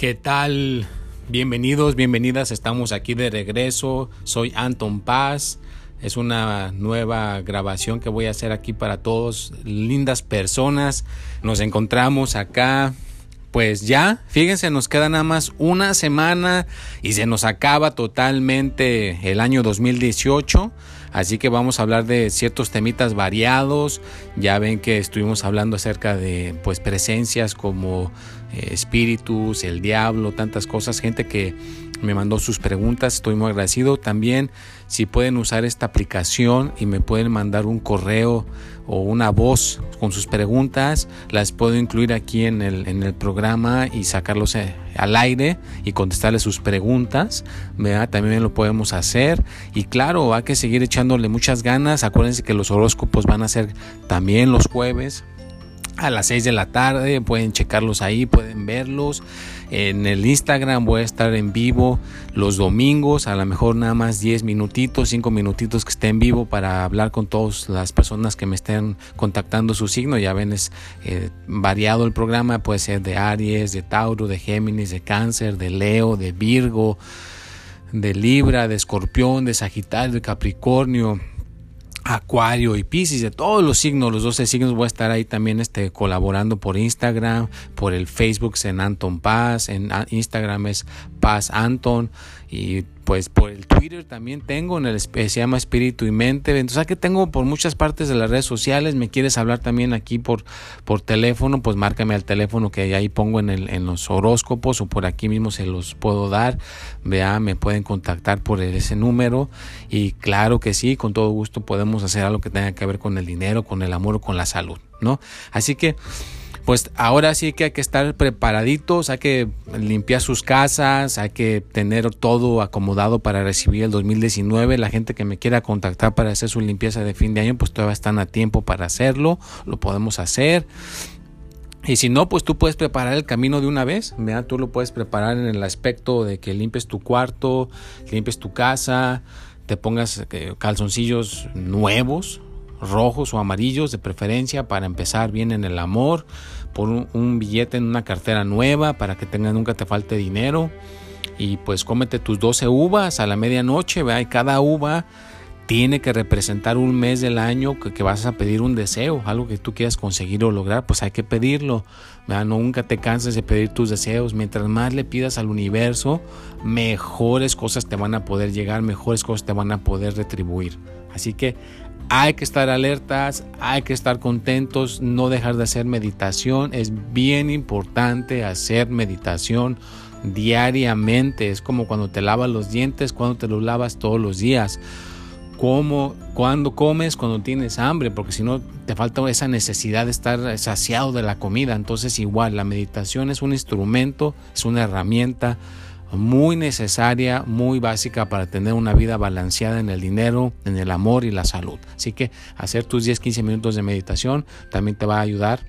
¿Qué tal? Bienvenidos, bienvenidas. Estamos aquí de regreso. Soy Anton Paz. Es una nueva grabación que voy a hacer aquí para todos, lindas personas. Nos encontramos acá. Pues ya, fíjense, nos queda nada más una semana y se nos acaba totalmente el año 2018. Así que vamos a hablar de ciertos temitas variados. Ya ven que estuvimos hablando acerca de pues presencias como eh, espíritus, el diablo, tantas cosas, gente que me mandó sus preguntas, estoy muy agradecido. También si pueden usar esta aplicación y me pueden mandar un correo o una voz con sus preguntas, las puedo incluir aquí en el, en el programa y sacarlos eh, al aire y contestarles sus preguntas. También lo podemos hacer. Y claro, hay que seguir echándole muchas ganas. Acuérdense que los horóscopos van a ser también los jueves a las 6 de la tarde. Pueden checarlos ahí, pueden verlos. En el Instagram voy a estar en vivo los domingos, a lo mejor nada más 10 minutitos, 5 minutitos que esté en vivo para hablar con todas las personas que me estén contactando su signo. Ya ven, es eh, variado el programa, puede ser de Aries, de Tauro, de Géminis, de Cáncer, de Leo, de Virgo, de Libra, de Escorpión, de Sagitario, de Capricornio Acuario y Pisces, de todos los signos, los 12 signos, voy a estar ahí también este, colaborando por Instagram, por el Facebook en Anton Paz, en Instagram es Paz Anton y pues por el Twitter también tengo, en el se llama Espíritu y Mente. Entonces aquí tengo por muchas partes de las redes sociales. Me quieres hablar también aquí por, por teléfono, pues márcame al teléfono que ahí pongo en, el, en los horóscopos o por aquí mismo se los puedo dar. Vea, me pueden contactar por ese número. Y claro que sí, con todo gusto podemos hacer algo que tenga que ver con el dinero, con el amor o con la salud, ¿no? Así que pues ahora sí que hay que estar preparaditos, hay que limpiar sus casas, hay que tener todo acomodado para recibir el 2019. La gente que me quiera contactar para hacer su limpieza de fin de año, pues todavía están a tiempo para hacerlo, lo podemos hacer. Y si no, pues tú puedes preparar el camino de una vez. Mira, tú lo puedes preparar en el aspecto de que limpies tu cuarto, limpies tu casa, te pongas eh, calzoncillos nuevos, rojos o amarillos de preferencia para empezar bien en el amor, por un, billete en una cartera nueva para que tenga, nunca te falte dinero y pues cómete tus 12 uvas a la medianoche, ¿vea? y cada uva tiene que representar un mes del año que, vas a pedir un deseo, algo que tú quieras conseguir o lograr, pues hay que pedirlo. ¿vea? Nunca te canses de pedir tus deseos. Mientras más le pidas al universo, mejores cosas te van a poder llegar, mejores cosas te van a poder retribuir. Así que hay que estar alertas, hay que estar contentos, no dejar de hacer meditación. Es bien importante hacer meditación diariamente. Es como cuando te lavas los dientes, cuando te los lavas todos los días. Como cuando comes, cuando tienes hambre, porque si no te falta esa necesidad de estar saciado de la comida. Entonces igual, la meditación es un instrumento, es una herramienta muy necesaria, muy básica para tener una vida balanceada en el dinero, en el amor y la salud. Así que hacer tus 10-15 minutos de meditación también te va a ayudar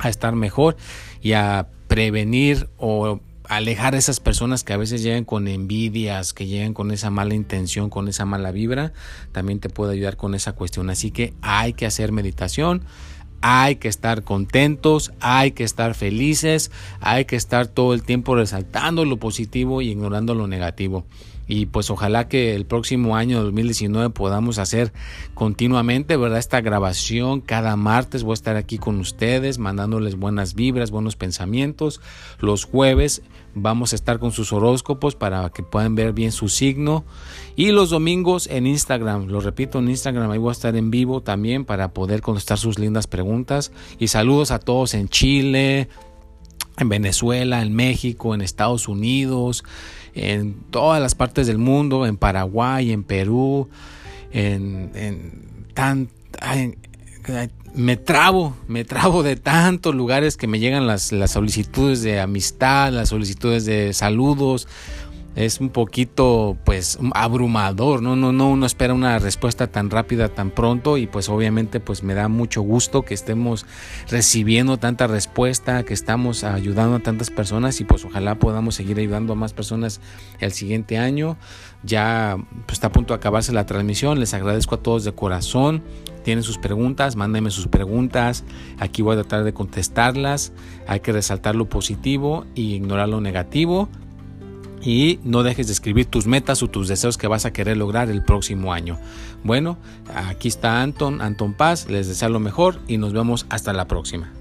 a estar mejor y a prevenir o alejar a esas personas que a veces llegan con envidias, que llegan con esa mala intención, con esa mala vibra, también te puede ayudar con esa cuestión. Así que hay que hacer meditación hay que estar contentos, hay que estar felices, hay que estar todo el tiempo resaltando lo positivo y ignorando lo negativo. Y pues ojalá que el próximo año 2019 podamos hacer continuamente, ¿verdad? Esta grabación cada martes voy a estar aquí con ustedes mandándoles buenas vibras, buenos pensamientos. Los jueves vamos a estar con sus horóscopos para que puedan ver bien su signo. Y los domingos en Instagram, lo repito, en Instagram ahí voy a estar en vivo también para poder contestar sus lindas preguntas. Y saludos a todos en Chile, en Venezuela, en México, en Estados Unidos, en todas las partes del mundo, en Paraguay, en Perú, en, tan... me trabo, me trabo de tantos lugares que me llegan las, las solicitudes de amistad, las solicitudes de saludos, es un poquito pues abrumador, ¿no? No, no uno espera una respuesta tan rápida tan pronto y pues obviamente pues me da mucho gusto que estemos recibiendo tanta respuesta, que estamos ayudando a tantas personas y pues ojalá podamos seguir ayudando a más personas el siguiente año. Ya pues, está a punto de acabarse la transmisión, les agradezco a todos de corazón. Tienen sus preguntas, mándenme sus preguntas. Aquí voy a tratar de contestarlas. Hay que resaltar lo positivo y ignorar lo negativo y no dejes de escribir tus metas o tus deseos que vas a querer lograr el próximo año. Bueno, aquí está Anton, Anton Paz, les deseo lo mejor y nos vemos hasta la próxima.